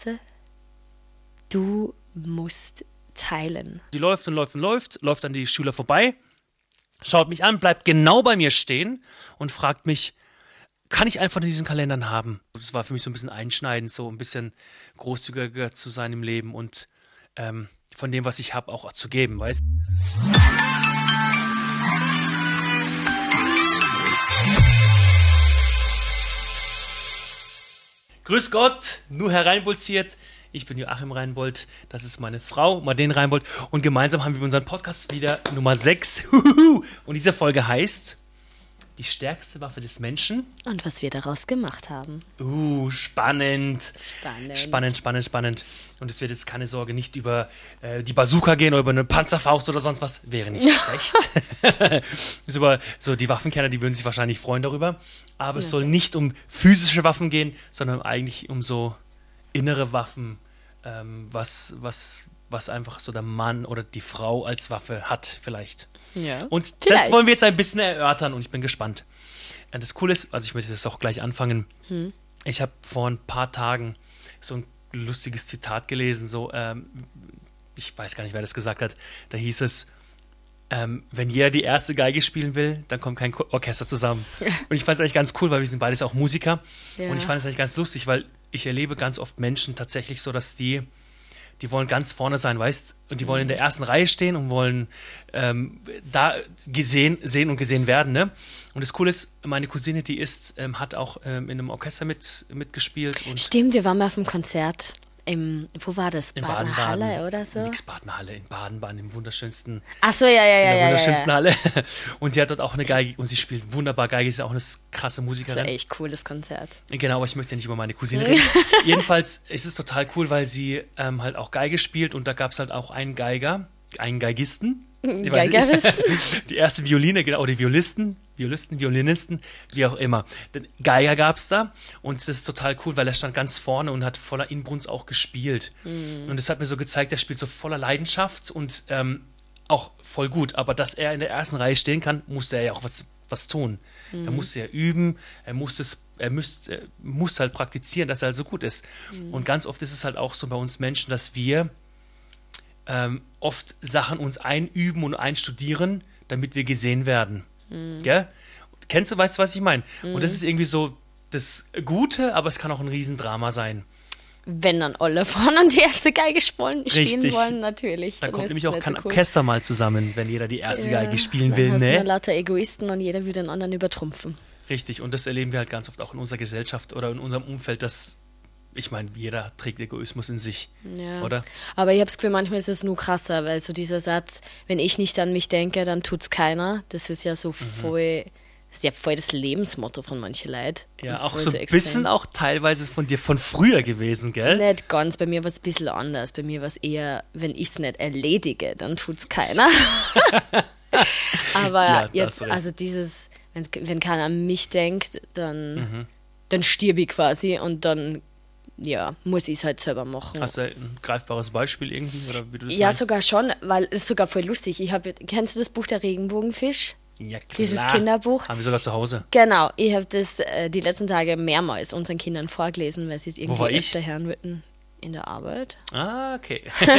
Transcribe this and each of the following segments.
Pause. Du musst teilen. Die läuft und läuft und läuft, läuft an die Schüler vorbei, schaut mich an, bleibt genau bei mir stehen und fragt mich, kann ich von diesen Kalendern haben? Das war für mich so ein bisschen einschneidend, so ein bisschen großzügiger zu sein im Leben und ähm, von dem, was ich habe, auch zu geben, weißt Grüß Gott, nur hereinpulsiert. Ich bin Joachim Reinbold, das ist meine Frau, Marlene Reinbold. Und gemeinsam haben wir unseren Podcast wieder Nummer 6. Und diese Folge heißt die stärkste Waffe des Menschen. Und was wir daraus gemacht haben. Uh, spannend. Spannend. Spannend, spannend, spannend. Und es wird jetzt keine Sorge nicht über äh, die Bazooka gehen oder über eine Panzerfaust oder sonst was. Wäre nicht schlecht. ist über so die Waffenkenner, die würden sich wahrscheinlich freuen darüber. Aber es soll nicht um physische Waffen gehen, sondern eigentlich um so innere Waffen, ähm, was, was, was einfach so der Mann oder die Frau als Waffe hat, vielleicht. Ja. Und das Vielleicht. wollen wir jetzt ein bisschen erörtern und ich bin gespannt. Äh, Das Coole ist, also ich möchte das auch gleich anfangen. Hm. Ich habe vor ein paar Tagen so ein lustiges Zitat gelesen, so, ähm, ich weiß gar nicht, wer das gesagt hat. Da hieß es, ähm, wenn jeder die erste Geige spielen will, dann kommt kein Orchester zusammen. Und ich fand es eigentlich ganz cool, weil wir sind beides auch Musiker. Ja. Und ich fand es eigentlich ganz lustig, weil ich erlebe ganz oft Menschen tatsächlich so, dass die, die wollen ganz vorne sein, weißt? Und die wollen in der ersten Reihe stehen und wollen ähm, da gesehen, sehen und gesehen werden, ne? Und das Coole ist, meine Cousine, die ist, ähm, hat auch ähm, in einem Orchester mit, mitgespielt und Stimmt, wir waren mal auf dem Konzert im, wo war das? in Badener Baden-Baden. Halle oder so? Nix Badenhalle, in Baden-Baden, im wunderschönsten, Ach so, ja, ja, ja, in der ja, ja, wunderschönsten ja. Halle. Und sie hat dort auch eine Geige und sie spielt wunderbar Geige, ist ja auch eine krasse Das war Musikerin. echt cooles Konzert. Genau, aber ich möchte ja nicht über meine Cousine reden. Jedenfalls ist es total cool, weil sie ähm, halt auch Geige spielt und da gab es halt auch einen Geiger, einen Geigisten. Ich weiß. Geigeristen? Die erste Violine, genau, die Violisten, Violisten, Violinisten, wie auch immer. Den Geiger gab es da und das ist total cool, weil er stand ganz vorne und hat voller Inbrunst auch gespielt. Und das hat mir so gezeigt, er spielt so voller Leidenschaft und ähm, auch voll gut. Aber dass er in der ersten Reihe stehen kann, musste er ja auch was, was tun. Er musste ja üben, er musste es, er müsste, er muss halt praktizieren, dass er halt so gut ist. Und ganz oft ist es halt auch so bei uns Menschen, dass wir ähm, oft Sachen uns einüben und einstudieren, damit wir gesehen werden. Gell? Kennst du, weißt du, was ich meine? Und das ist irgendwie so das Gute, aber es kann auch ein Riesendrama sein. Wenn dann alle vorne und die erste Geige spielen, Richtig. wollen, natürlich. Da dann kommt nämlich auch kein so cool. Orchester mal zusammen, wenn jeder die erste Ja, Geige spielen dann will, hast du nur ne? lauter Egoisten und jeder will den anderen übertrumpfen. Richtig, und das erleben wir halt ganz oft auch in unserer Gesellschaft oder in unserem Umfeld, dass, ich meine, jeder trägt Egoismus in sich, Ja. oder? Aber ich habe das Gefühl, manchmal ist es nur krasser, weil so dieser Satz, wenn ich nicht an mich denke, dann tut's keiner, das ist ja so Mhm. voll, das ist ja voll das Lebensmotto von manchen Leuten. Ja, auch so ein bisschen auch teilweise von dir von früher gewesen, gell? Nicht ganz, bei mir war es ein bisschen anders. Bei mir war es eher, wenn ich es nicht erledige, dann tut's keiner. Aber Ja, jetzt, recht. also dieses, wenn keiner an mich denkt, dann, Mhm. dann stirb ich quasi und dann, ja, muss ich es halt selber machen. Hast du ein greifbares Beispiel irgendwie, oder wie du das ja, meinst? sogar schon, weil es ist sogar voll lustig. Ich habe, kennst du das Buch der Regenbogenfisch? Ja, klar. Dieses Kinderbuch? Haben wir sogar zu Hause. Genau, ich habe das äh, die letzten Tage mehrmals unseren Kindern vorgelesen, weil sie es irgendwie war ich? öfter hören wollten in der Arbeit. Ah, okay.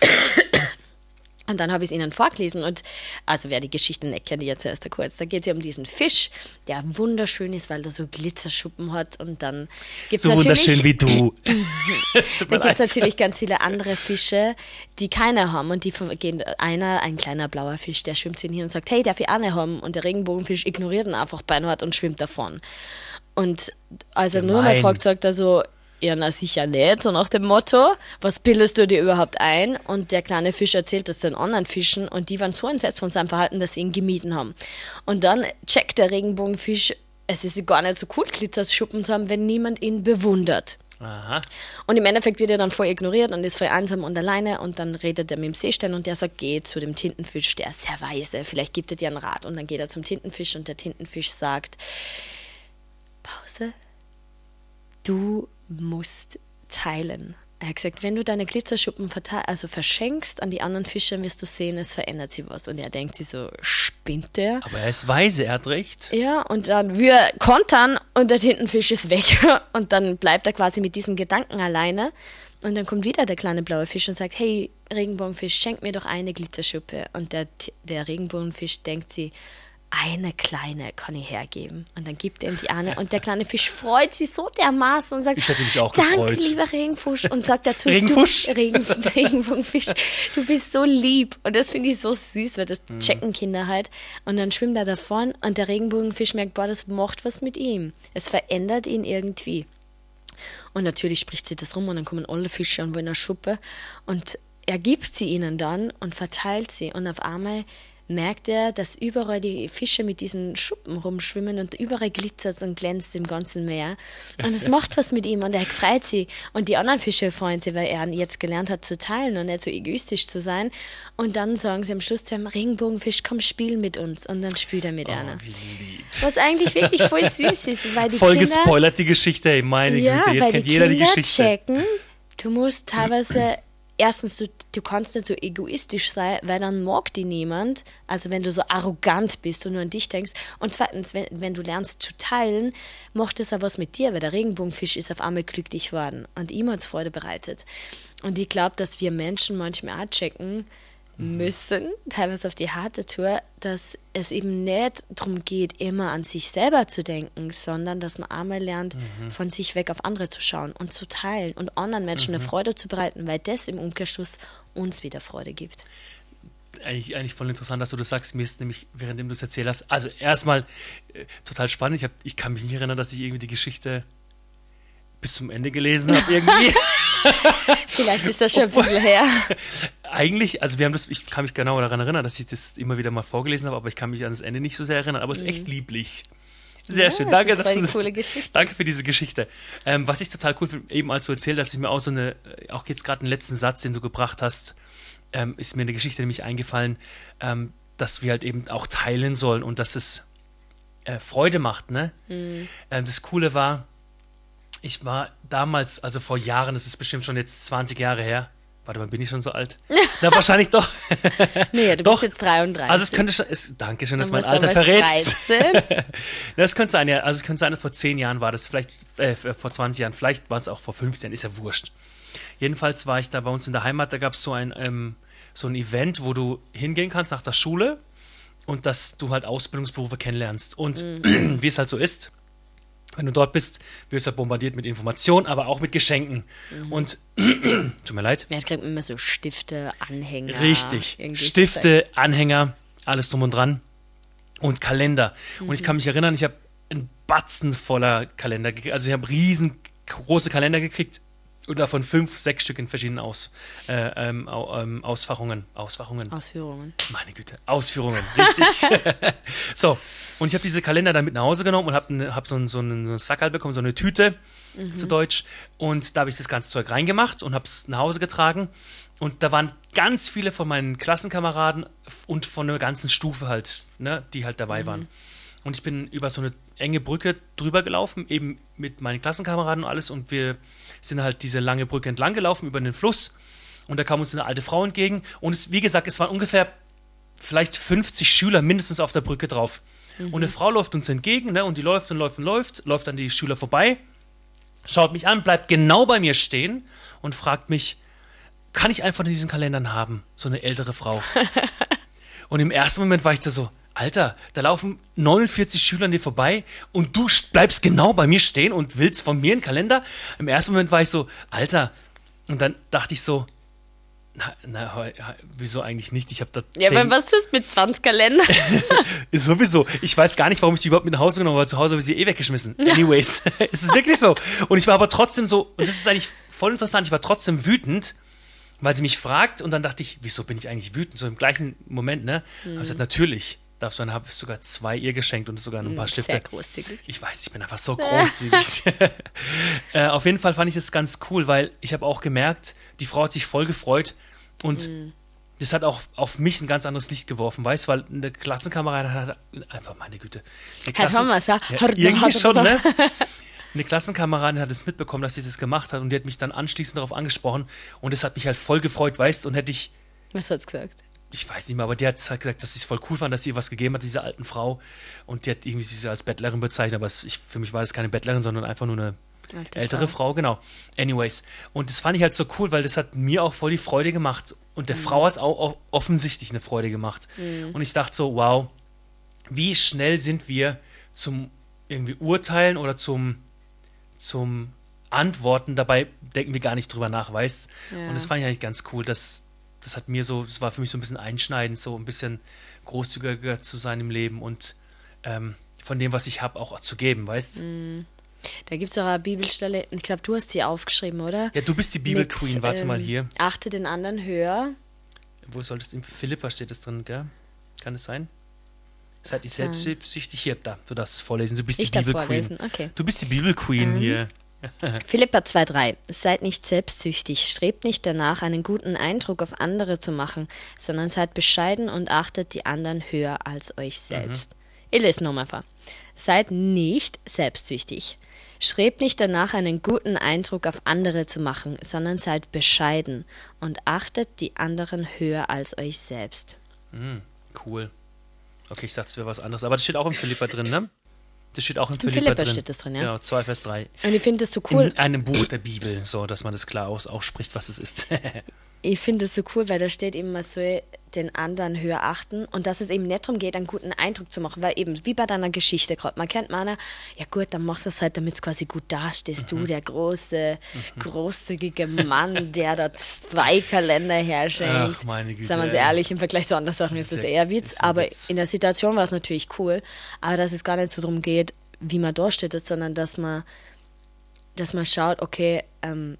Und dann habe ich es ihnen vorgelesen und also wer die Geschichte nicht kennt, jetzt erst kurz. Da geht es ja um diesen Fisch, der wunderschön ist, weil er so Glitzerschuppen hat und dann gibt es So natürlich, wunderschön wie du. Tut da mir gibt es natürlich ganz viele andere Fische, die keine haben und die gehen einer, ein kleiner blauer Fisch, der schwimmt zu ihnen hin und sagt, hey, darf ich eine haben? Und der Regenbogenfisch ignoriert ihn einfach beinhart und schwimmt davon. Und als er nur mal Gemein. fragt, sagt er so, ja, na sicher nicht, so nach dem Motto, was bildest du dir überhaupt ein? Und der kleine Fisch erzählt das den anderen Fischen und die waren so entsetzt von seinem Verhalten, dass sie ihn gemieden haben. Und dann checkt der Regenbogenfisch, es ist gar nicht so cool, Glitzerschuppen zu haben, wenn niemand ihn bewundert. Aha. Und im Endeffekt wird er dann voll ignoriert und ist voll einsam und alleine und dann redet er mit dem Seestern und der sagt, geh zu dem Tintenfisch, der ist sehr weise, vielleicht gibt er dir einen Rat. Und dann geht er zum Tintenfisch und der Tintenfisch sagt, Pause, du musst teilen. Er hat gesagt, wenn du deine Glitzerschuppen also verschenkst an die anderen Fische, wirst du sehen, es verändert sich was. Und er denkt sich so, spinnt der? Aber er ist weise, er hat recht. Ja, und dann wir kontern Und der Tintenfisch ist weg. Und dann bleibt er quasi mit diesen Gedanken alleine. Und dann kommt wieder der kleine blaue Fisch und sagt, hey, Regenbogenfisch, schenk mir doch eine Glitzerschuppe. Und der, der Regenbogenfisch denkt sie, eine kleine kann ich hergeben. Und dann gibt er ihm die eine. Und der kleine Fisch freut sich so dermaßen und sagt, Ich hätte mich auch danke, gefreut. lieber Regenfusch. Und sagt dazu, Regenfusch? Du, Regen, Regenbogenfisch, du bist so lieb. Und das finde ich so süß, weil das Mhm. checken Kinder halt. Und dann schwimmt er davon und der Regenbogenfisch merkt, boah, das macht was mit ihm. Es verändert ihn irgendwie. Und natürlich spricht sie das rum und dann kommen alle Fische und wollen eine Schuppe. Und er gibt sie ihnen dann und verteilt sie. Und auf einmal merkt er, dass überall die Fische mit diesen Schuppen rumschwimmen und überall glitzert und glänzt im ganzen Meer. Und es macht was mit ihm und er freut sich. Und die anderen Fische freuen sich, weil er jetzt gelernt hat zu teilen und nicht so egoistisch zu sein. Und dann sagen sie am Schluss zu ihm, Regenbogenfisch, komm, spiel mit uns. Und dann spielt er mit einer. Oh, lieb. Was eigentlich wirklich voll süß ist, weil die Voll Kinder gespoilert die Geschichte, ey, meine ja, Güte, jetzt weil kennt die jeder die Kinder Geschichte. checken, du musst teilweise, erstens, du, du kannst nicht so egoistisch sein, weil dann mag die niemand, also wenn du so arrogant bist und nur an dich denkst. Und zweitens, wenn, wenn du lernst zu teilen, macht es auch was mit dir, weil der Regenbogenfisch ist auf einmal glücklich worden und ihm hat Freude bereitet. Und ich glaube, dass wir Menschen manchmal auch checken, müssen, teilweise auf die harte Tour, dass es eben nicht darum geht, immer an sich selber zu denken, sondern dass man einmal lernt, von sich weg auf andere zu schauen und zu teilen und anderen Menschen eine Freude zu bereiten, weil das im Umkehrschluss uns wieder Freude gibt. Eigentlich, eigentlich voll interessant, dass du das sagst. Mir ist nämlich, währenddem du es erzählt hast, also erstmal äh, total spannend. Ich, hab, ich kann mich nicht erinnern, dass ich irgendwie die Geschichte bis zum Ende gelesen habe irgendwie. Vielleicht ist das schon ein bisschen her. Eigentlich, also wir haben das, ich kann mich genau daran erinnern, dass ich das immer wieder mal vorgelesen habe, aber ich kann mich an das Ende nicht so sehr erinnern. Aber es ist echt lieblich. Sehr Ja, schön, das danke, ist dass voll du die das, coole Geschichte. danke für diese Geschichte. Ähm, was ich total cool finde, eben als du erzählt hast, ist mir auch so eine, äh, auch jetzt gerade den letzten Satz, den du gebracht hast, ähm, ist mir eine Geschichte nämlich eingefallen, ähm, dass wir halt eben auch teilen sollen und dass es äh, Freude macht, ne? Mhm. Ähm, das Coole war, ich war damals, also vor Jahren, das ist bestimmt schon jetzt 20 Jahre her. Warte mal, bin ich schon so alt? Na, wahrscheinlich doch. Nee, du Doch. bist jetzt 33. Also es könnte schon, es, danke schön, dass Du mein Alter verrätst. 13. Das könnte sein, ja. Also es könnte sein, vor 10 Jahren war das, vielleicht äh, vor 20 Jahren, vielleicht war es auch vor 15 Jahren, ist ja wurscht. Jedenfalls war ich da bei uns in der Heimat, da gab es so ein, ähm, so ein Event, wo du hingehen kannst nach der Schule und dass du halt Ausbildungsberufe kennenlernst. Und wie es halt so ist, wenn du dort bist, wirst du bombardiert mit Informationen, aber auch mit Geschenken. Und tut mir leid. Ja, da kriegt man immer so Stifte, Anhänger. Richtig. so Stifte, Anhänger, alles drum und dran. Und Kalender. Und ich kann mich erinnern, ich habe einen Batzen voller Kalender gekriegt. Also ich habe riesengroße Kalender gekriegt und davon fünf, sechs Stück in verschiedenen Aus, äh, ähm, ähm, Ausfachungen. Ausfachungen. Ausführungen. Meine Güte, Ausführungen, richtig. so, und ich habe diese Kalender dann mit nach Hause genommen und habe ne, hab so einen so einen Sackerl bekommen, so eine Tüte zu Deutsch. Und da habe ich das ganze Zeug reingemacht und habe es nach Hause getragen. Und da waren ganz viele von meinen Klassenkameraden und von der ganzen Stufe halt, ne, die halt dabei waren. Und ich bin über so eine enge Brücke drüber gelaufen, eben mit meinen Klassenkameraden und alles. Und wir sind halt diese lange Brücke entlang gelaufen über den Fluss. Und da kam uns eine alte Frau entgegen. Und es, wie gesagt, es waren ungefähr vielleicht 50 Schüler mindestens auf der Brücke drauf. Und eine Frau läuft uns entgegen, ne, und die läuft und läuft und läuft, läuft an die Schüler vorbei, schaut mich an, bleibt genau bei mir stehen und fragt mich, kann ich einen von diesen Kalendern haben? So eine ältere Frau. und im ersten Moment war ich da so, Alter, da laufen 49 Schüler an dir vorbei und du st- bleibst genau bei mir stehen und willst von mir einen Kalender? Im ersten Moment war ich so, Alter. Und dann dachte ich so, na, na wieso eigentlich nicht? Ich habe da Ja, aber was tust du mit 20 Kalender? sowieso. Ich weiß gar nicht, warum ich die überhaupt mit nach Hause genommen habe. Zu Hause habe ich sie eh weggeschmissen. Anyways, es ist wirklich so. Und ich war aber trotzdem so, und das ist eigentlich voll interessant, ich war trotzdem wütend, weil sie mich fragt und dann dachte ich, wieso bin ich eigentlich wütend? So im gleichen Moment, ne? Mhm. Also natürlich darfst du, dann habe ich sogar zwei ihr geschenkt und sogar ein paar Stifte. Sehr großzügig. Ich weiß, ich bin einfach so großzügig. äh, auf jeden Fall fand ich das ganz cool, weil ich habe auch gemerkt, die Frau hat sich voll gefreut und das hat auch auf mich ein ganz anderes Licht geworfen, weißt du, weil eine Klassenkameradin hat einfach, meine Güte. Eine Herr Thomas, ja? ja irgendwie schon, ne? Eine Klassenkameradin hat es mitbekommen, dass sie das gemacht hat und die hat mich dann anschließend darauf angesprochen und das hat mich halt voll gefreut, weißt du, und hätte ich Was hat's gesagt? Ich weiß nicht mehr, aber die hat halt gesagt, dass sie es voll cool fand, dass sie ihr was gegeben hat, diese alten Frau. Und die hat irgendwie sie als Bettlerin bezeichnet, aber es, ich, für mich war es keine Bettlerin, sondern einfach nur eine Alte ältere Frau. genau. Anyways. Und das fand ich halt so cool, weil das hat mir auch voll die Freude gemacht. Und der Frau hat es auch, offensichtlich eine Freude gemacht. Und ich dachte so, wow, wie schnell sind wir zum irgendwie Urteilen oder zum, zum Antworten, dabei denken wir gar nicht drüber nach, weißt Ja. Und das fand ich eigentlich ganz cool, dass das hat mir so, das war für mich so ein bisschen einschneidend, so ein bisschen großzügiger zu sein im Leben und ähm, von dem, was ich habe, auch zu geben, weißt Da gibt es auch eine Bibelstelle, ich glaube, du hast sie aufgeschrieben, oder? Ja, du bist die Bibel Mit, Queen, warte mal ähm, hier. Achte den anderen höher. Wo soll das? Im Philippa steht das drin, gell? Kann es sein? Seid nicht Kann. selbstsüchtig? Hier, da, du darfst es vorlesen. Du bist Ich die darf Bibel vorlesen, Queen. okay. Du bist die Bibel Queen Mhm. hier. Philippa 2,3 Seid nicht selbstsüchtig, strebt nicht danach, einen guten Eindruck auf andere zu machen, sondern seid bescheiden und achtet die anderen höher als euch selbst. Ich lese nochmal vor. Seid nicht selbstsüchtig. Strebt nicht danach, einen guten Eindruck auf andere zu machen, sondern seid bescheiden und achtet die anderen höher als euch selbst. Mhm, cool. Okay, ich dachte, es wäre was anderes. Aber das steht auch im Philippa drin, ne? Das steht auch Im Philippa, Philippa drin. steht das drin, ja. Genau, 2 Vers 3. Und ich finde es so cool, In einem Buch der Bibel, so dass man das klar aus, ausspricht, was es ist. Ich finde es so cool, weil da steht eben, man soll den anderen höher achten und dass es eben nicht darum geht, einen guten Eindruck zu machen, weil eben, wie bei deiner Geschichte gerade, man kennt meiner, ja gut, dann machst du es halt, damit es quasi gut dastehst, Mhm. du, der große, großzügige Mann, der da zwei Kalender herschenkt. Ach, meine Güte, Sagen wir uns ehrlich, im Vergleich zu anderen Sachen ist das eher Witz, aber Witz. in der Situation war es natürlich cool, aber dass es gar nicht so darum geht, wie man dasteht, sondern dass man dass man schaut, okay, ähm,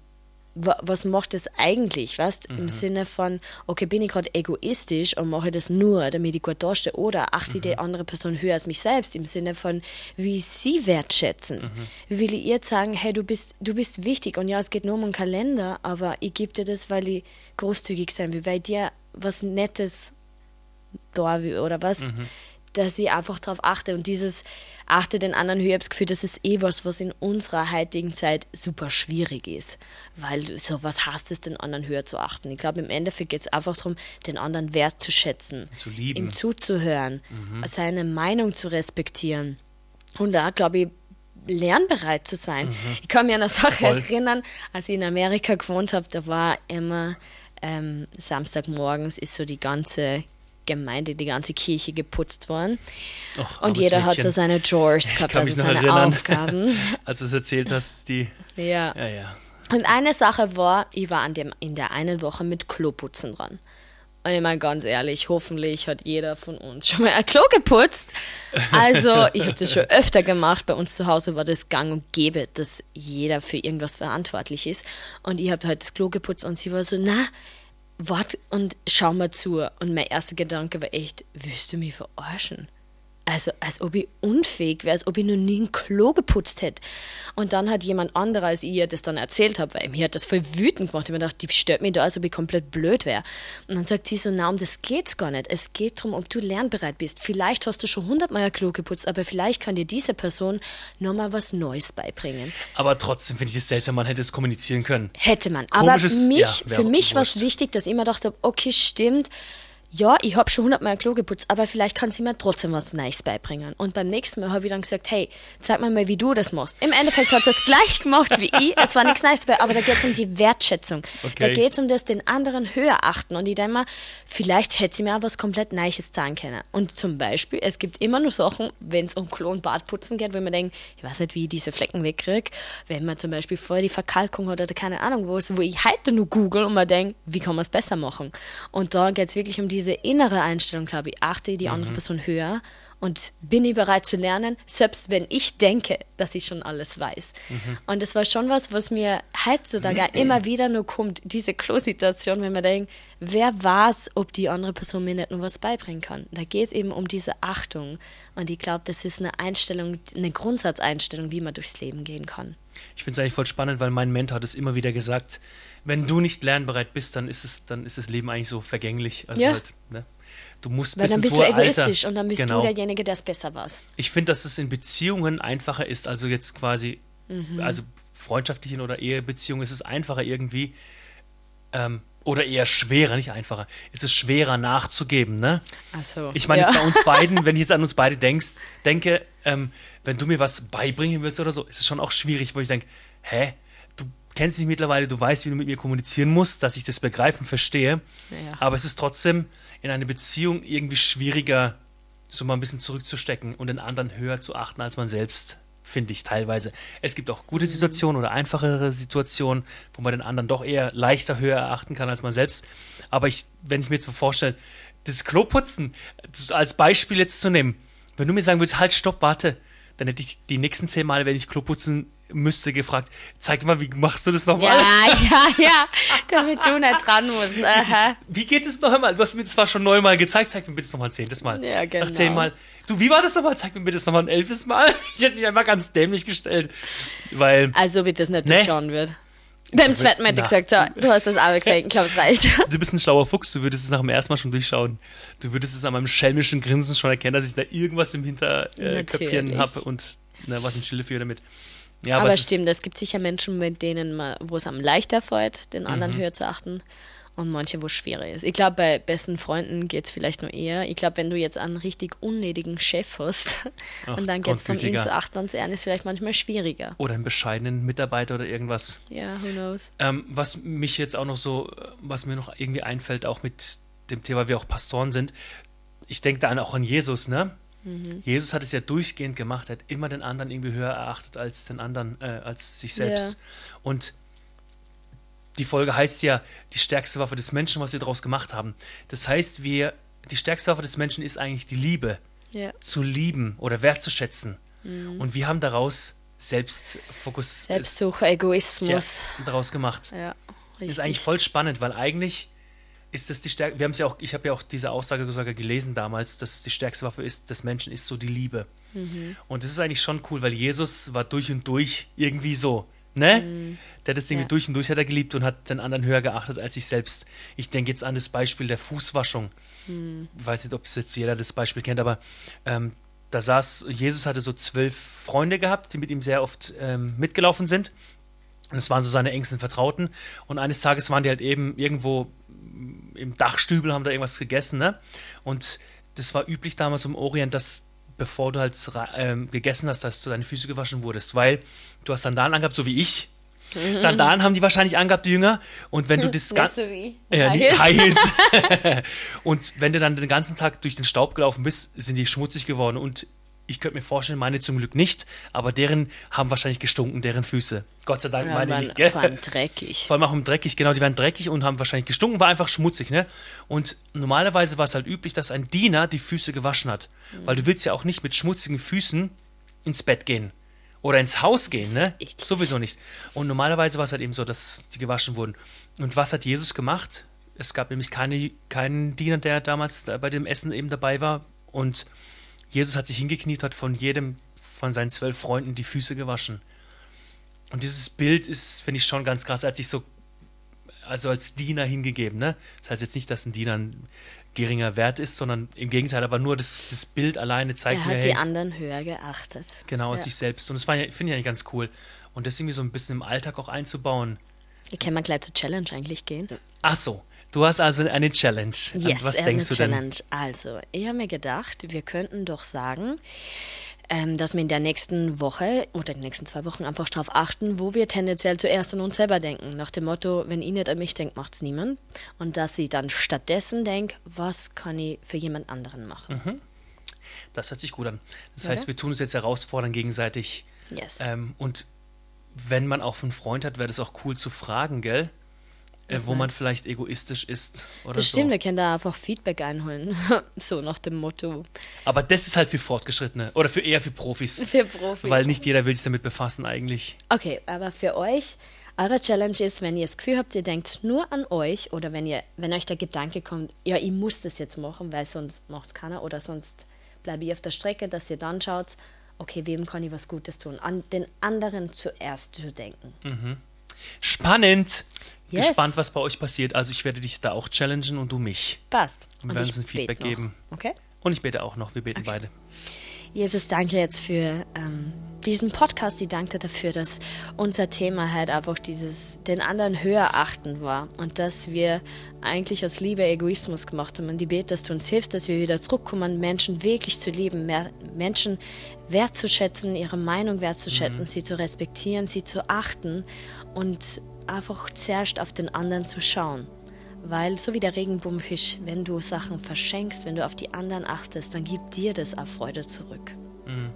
was macht es eigentlich, weißt? Im Sinne von, okay, bin ich gerade egoistisch und mache das nur, damit ich gut dastehe, oder achte ich die andere Person höher als mich selbst, im Sinne von, wie sie wertschätzen. Will ich ihr sagen, hey, du bist, du bist wichtig und ja, es geht nur um einen Kalender, aber ich gebe dir das, weil ich großzügig sein will, weil dir was Nettes da will oder was, dass ich einfach darauf achte und dieses achte den anderen höher, ich habe das Gefühl, das ist eh was, was in unserer heutigen Zeit super schwierig ist, weil so was heißt es, den anderen höher zu achten? Ich glaube, im Endeffekt geht es einfach darum, den anderen wertzuschätzen, Zu lieben. ihm zuzuhören, seine Meinung zu respektieren und da glaube ich lernbereit zu sein. Ich kann mich an eine Sache Voll. erinnern, als ich in Amerika gewohnt habe, da war immer ähm, Samstagmorgens ist so die ganze Gemeinde, die ganze Kirche geputzt worden. Och, Und jeder hat Mädchen. so seine Chores gehabt, also seine erinnern. Aufgaben. Als du es erzählt hast, die. Ja. Ja, ja. Und eine Sache war, ich war an dem, in der einen Woche mit Kloputzen dran. Und ich meine ganz ehrlich, hoffentlich hat jeder von uns schon mal ein Klo geputzt. Also, ich habe das schon öfter gemacht. Bei uns zu Hause war das gang und gäbe, dass jeder für irgendwas verantwortlich ist. Und ich habe halt das Klo geputzt und sie war so, na, wart und schau mal zu. Und mein erster Gedanke war echt, willst du mich verarschen? Also, als ob ich unfähig wäre, als ob ich noch nie ein Klo geputzt hätte. Und dann hat jemand anderer, als ich ihr das dann erzählt habe, weil mir hat das voll wütend gemacht. Ich mir gedacht, die stört mich da, als ob ich komplett blöd wäre. Und dann sagt sie so, na, um das geht's gar nicht. Es geht darum, ob du lernbereit bist. Vielleicht hast du schon hundertmal ein Klo geputzt, aber vielleicht kann dir diese Person nochmal was Neues beibringen. Aber trotzdem finde ich es seltsam, man hätte es kommunizieren können. Hätte man. Aber Komisches- mich, ja, für mich war es wichtig, dass ich immer dachte, okay, stimmt. Ja, ich habe schon hundertmal ein Klo geputzt, aber vielleicht kann sie mir trotzdem was Neues beibringen. Und beim nächsten Mal habe ich dann gesagt, hey, zeig mir mal, wie du das machst. Im Endeffekt hat sie es gleich gemacht wie ich. Es war nichts Neues dabei, aber da geht es um die Wertschätzung. Da Okay. geht es um das, den anderen höher achten. Und ich denke mal, vielleicht hätte sie mir auch was komplett Neues sagen können. Und zum Beispiel, es gibt immer nur Sachen, wenn es um Klo und Badputzen geht, wo man denkt, ich weiß nicht, wie ich diese Flecken wegkriege. Wenn man zum Beispiel vorher die Verkalkung hat oder keine Ahnung wo ist, wo ich heute nur google und man denkt, wie kann man es besser machen? Und da geht es wirklich um diese innere Einstellung, glaube ich. Achte die andere Person höher und bin ich bereit zu lernen, selbst wenn ich denke, dass ich schon alles weiß. Und das war schon was, was mir heutzutage auch immer wieder nur kommt, diese Klo-Situation, wenn man denkt, wer weiß, ob die andere Person mir nicht nur was beibringen kann. Da geht es eben um diese Achtung. Und ich glaube, das ist eine Einstellung, eine Grundsatzeinstellung, wie man durchs Leben gehen kann. Ich finde es eigentlich voll spannend, weil mein Mentor hat es immer wieder gesagt, wenn du nicht lernbereit bist, dann ist es, dann ist das Leben eigentlich so vergänglich. Also Ja. halt, ne? Du musst Weil bis dann ins bist du egoistisch Alter, und dann bist genau. du derjenige, der es besser weiß. Ich finde, dass es in Beziehungen einfacher ist, also jetzt quasi, Mhm. also freundschaftlichen oder Ehebeziehungen ist es einfacher irgendwie, ähm, oder eher schwerer, nicht einfacher, ist es schwerer nachzugeben, ne? Ach so. Ich meine, ja. jetzt bei uns beiden, wenn ich jetzt an uns beide denkst, denke, ähm, wenn du mir was beibringen willst oder so, ist es schon auch schwierig, wo ich denke, hä? Du kennst mich mittlerweile, du weißt, wie du mit mir kommunizieren musst, dass ich das begreifen verstehe. Ja. Aber es ist trotzdem in einer Beziehung irgendwie schwieriger, so mal ein bisschen zurückzustecken und den anderen höher zu achten als man selbst, finde ich teilweise. Es gibt auch gute Situationen oder einfachere Situationen, wo man den anderen doch eher leichter höher erachten kann als man selbst. Aber ich, wenn ich mir jetzt so vorstelle, das Kloputzen das als Beispiel jetzt zu nehmen, wenn du mir sagen würdest, halt, stopp, warte, dann hätte ich die nächsten zehn Male, wenn ich Klo putzen müsste, gefragt, zeig mal, wie machst du das nochmal? Ja, ja, ja, damit du nicht dran musst. Aha. Wie geht es noch einmal? Du hast mir das zwar schon neunmal gezeigt, zeig mir bitte noch mal ein zehntes Mal. Ja, genau. Nach zehnmal. Du, wie war das nochmal? Zeig mir bitte das nochmal ein elftes Mal. Ich hätte mich einfach ganz dämlich gestellt. Weil Also wie das nicht Nee. durchschauen wird. Beim zweiten Mal hätte ich gesagt, so, du hast das aber gesagt, ich glaube, es reicht. du bist ein schlauer Fuchs, du würdest es nach dem ersten Mal schon durchschauen. Du würdest es an meinem schelmischen Grinsen schon erkennen, dass ich da irgendwas im Hinterköpfchen äh, habe und na, was im Schille führe damit. Ja, aber es ist- stimmt, es gibt sicher Menschen, mit denen man, wo es am leichter fällt, den Mhm. anderen höher zu achten. Und manche, wo es schwerer ist. Ich glaube, bei besten Freunden geht es vielleicht nur eher. Ich glaube, wenn du jetzt einen richtig unnötigen Chef hast Ach, und dann geht es darum, ihn zu achten und zu ehren, ist vielleicht manchmal schwieriger. Oder einen bescheidenen Mitarbeiter oder irgendwas. Ja, who knows. Ähm, was mich jetzt auch noch so, was mir noch irgendwie einfällt, auch mit dem Thema, wir auch Pastoren sind, ich denke da an, auch an Jesus, ne? Jesus hat es ja durchgehend gemacht, er hat immer den anderen irgendwie höher erachtet als den anderen, äh, als sich selbst. Und die Folge heißt ja, die stärkste Waffe des Menschen, was wir daraus gemacht haben. Das heißt, wir, die stärkste Waffe des Menschen ist eigentlich die Liebe, Ja. zu lieben oder wertzuschätzen. Und wir haben daraus Selbstfokus Selbstsuche, ja, Egoismus. daraus gemacht. Ja, Das ist richtig. eigentlich voll spannend, weil eigentlich ist das die Stärke. Wir haben ja auch, ich habe ja auch diese Aussage sogar gelesen damals, dass die stärkste Waffe ist des Menschen ist so die Liebe. Mhm. Und das ist eigentlich schon cool, weil Jesus war durch und durch irgendwie so, ne? Der hat das irgendwie Ja. durch und durch hat er geliebt und hat den anderen höher geachtet als sich selbst. Ich denke jetzt an das Beispiel der Fußwaschung. Mhm. Ich weiß nicht, ob es jetzt jeder das Beispiel kennt, aber ähm, da saß, Jesus hatte so zwölf Freunde gehabt, die mit ihm sehr oft ähm, mitgelaufen sind. Und es waren so seine engsten Vertrauten. Und eines Tages waren die halt eben irgendwo im Dachstübel, haben da irgendwas gegessen, ne? Und das war üblich damals im Orient, dass bevor du halt ähm, gegessen hast, dass du deine Füße gewaschen wurdest, weil du hast Sandalen angehabt, so wie ich. Sandalen haben die wahrscheinlich angehabt, die Jünger. Und wenn du das Nicht ganz so wie ja. High Heels. und wenn du dann den ganzen Tag durch den Staub gelaufen bist, sind die schmutzig geworden. Und ich könnte mir vorstellen, meine zum Glück nicht, aber deren haben wahrscheinlich gestunken, deren Füße. Gott sei Dank Ja, meine waren, nicht, gell? waren dreckig. Vor allem auch im dreckig, genau, die waren dreckig und haben wahrscheinlich gestunken, war einfach schmutzig, ne? Und normalerweise war es halt üblich, dass ein Diener die Füße gewaschen hat. Weil du willst ja auch nicht mit schmutzigen Füßen ins Bett gehen. Oder ins Haus gehen, ne? eklig. Sowieso nicht. Und normalerweise war es halt eben so, dass die gewaschen wurden. Und was hat Jesus gemacht? Es gab nämlich keine, keinen Diener, der damals da bei dem Essen eben dabei war. Und Jesus hat sich hingekniet, hat von jedem von seinen zwölf Freunden die Füße gewaschen. Und dieses Bild ist, finde ich, schon ganz krass. Er hat sich so, also als Diener hingegeben, ne? Das heißt jetzt nicht, dass ein Diener ein geringer Wert ist, sondern im Gegenteil, aber nur das, das Bild alleine zeigt Er mir, hat hey, die anderen höher geachtet. genau, als Ja. sich selbst. Und das finde ich eigentlich ganz cool. Und das irgendwie so ein bisschen im Alltag auch einzubauen. Hier können wir gleich zur Challenge eigentlich gehen. Ach so, du hast also eine Challenge. Yes, was denkst du denn? Challenge. Also, ich habe mir gedacht, wir könnten doch sagen, ähm, dass wir in der nächsten Woche oder den nächsten zwei Wochen einfach darauf achten, wo wir tendenziell zuerst an uns selber denken. Nach dem Motto, wenn ich nicht an mich denke, macht es niemand. Und dass ich dann stattdessen denke, was kann ich für jemand anderen machen. Mhm. Das hört sich gut an. Das Oder? heißt, wir tun uns jetzt herausfordern gegenseitig. Yes. Ähm, und wenn man auch einen Freund hat, wäre das auch cool zu fragen, gell? Äh, wo man vielleicht egoistisch ist oder das so. stimmt, wir können da einfach Feedback einholen. so nach dem Motto. Aber das ist halt für Fortgeschrittene oder für eher für Profis. Für Profis. Weil nicht jeder will sich damit befassen eigentlich. Okay, aber für euch, eure Challenge ist, wenn ihr das Gefühl habt, ihr denkt nur an euch oder wenn ihr, wenn euch der Gedanke kommt, ja, ich muss das jetzt machen, weil sonst macht es keiner oder sonst bleibe ich auf der Strecke, dass ihr dann schaut, okay, wem kann ich was Gutes tun? An den anderen zuerst zu denken. Spannend! Yes. Gespannt, was bei euch passiert. Also ich werde dich da auch challengen und du mich. Passt. Und wir werden ich uns ein Feedback geben. Okay? Und ich bete auch noch. Wir beten beide. Jesus, danke jetzt für ähm, diesen Podcast, ich danke dafür, dass unser Thema halt einfach dieses, den anderen höher achten war und dass wir eigentlich aus Liebe Egoismus gemacht haben. Und die bete, dass du uns hilfst, dass wir wieder zurückkommen, Menschen wirklich zu lieben, mehr Menschen wertzuschätzen, ihre Meinung wertzuschätzen, mhm. sie zu respektieren, sie zu achten und einfach zuerst auf den anderen zu schauen. Weil, so wie der Regenbogenfisch, wenn du Sachen verschenkst, wenn du auf die anderen achtest, dann gibt dir das auch Freude zurück. Mhm.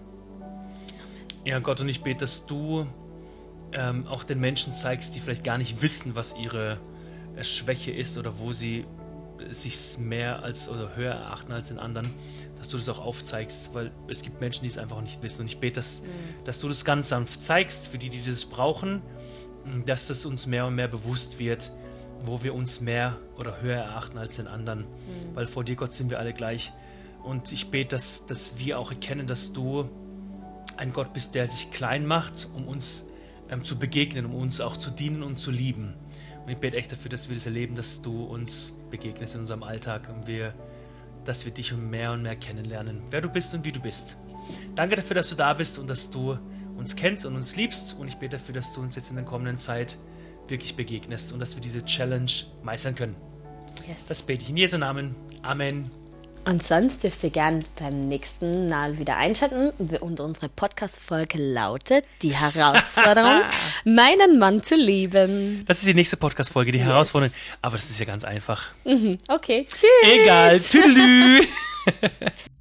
Ja, Gott, und ich bete, dass du ähm, auch den Menschen zeigst, die vielleicht gar nicht wissen, was ihre äh, Schwäche ist oder wo sie sich mehr als oder höher erachten als den anderen, dass du das auch aufzeigst, weil es gibt Menschen, die es einfach nicht wissen. Und ich bete, dass, mhm. dass du das ganz sanft zeigst für die, die das brauchen, dass das uns mehr und mehr bewusst wird, wo wir uns mehr oder höher erachten als den anderen. Mhm. Weil vor dir, Gott, sind wir alle gleich. Und ich bete, dass, dass wir auch erkennen, dass du ein Gott bist, der sich klein macht, um uns ähm, zu begegnen, um uns auch zu dienen und zu lieben. Und ich bete echt dafür, dass wir das erleben, dass du uns begegnest in unserem Alltag und wir, dass wir dich mehr und mehr kennenlernen, wer du bist und wie du bist. Danke dafür, dass du da bist und dass du uns kennst und uns liebst. Und ich bete dafür, dass du uns jetzt in der kommenden Zeit wirklich begegnest und dass wir diese Challenge meistern können. Yes. Das bete ich in Jesu Namen. Amen. Und sonst dürft ihr gern beim nächsten Mal wieder einschalten. Und unsere Podcast-Folge lautet Die Herausforderung, meinen Mann zu lieben. Das ist die nächste Podcast-Folge, die yes. Herausforderung. Aber das ist ja ganz einfach. Mhm. Okay, tschüss. Egal. Tüdelü.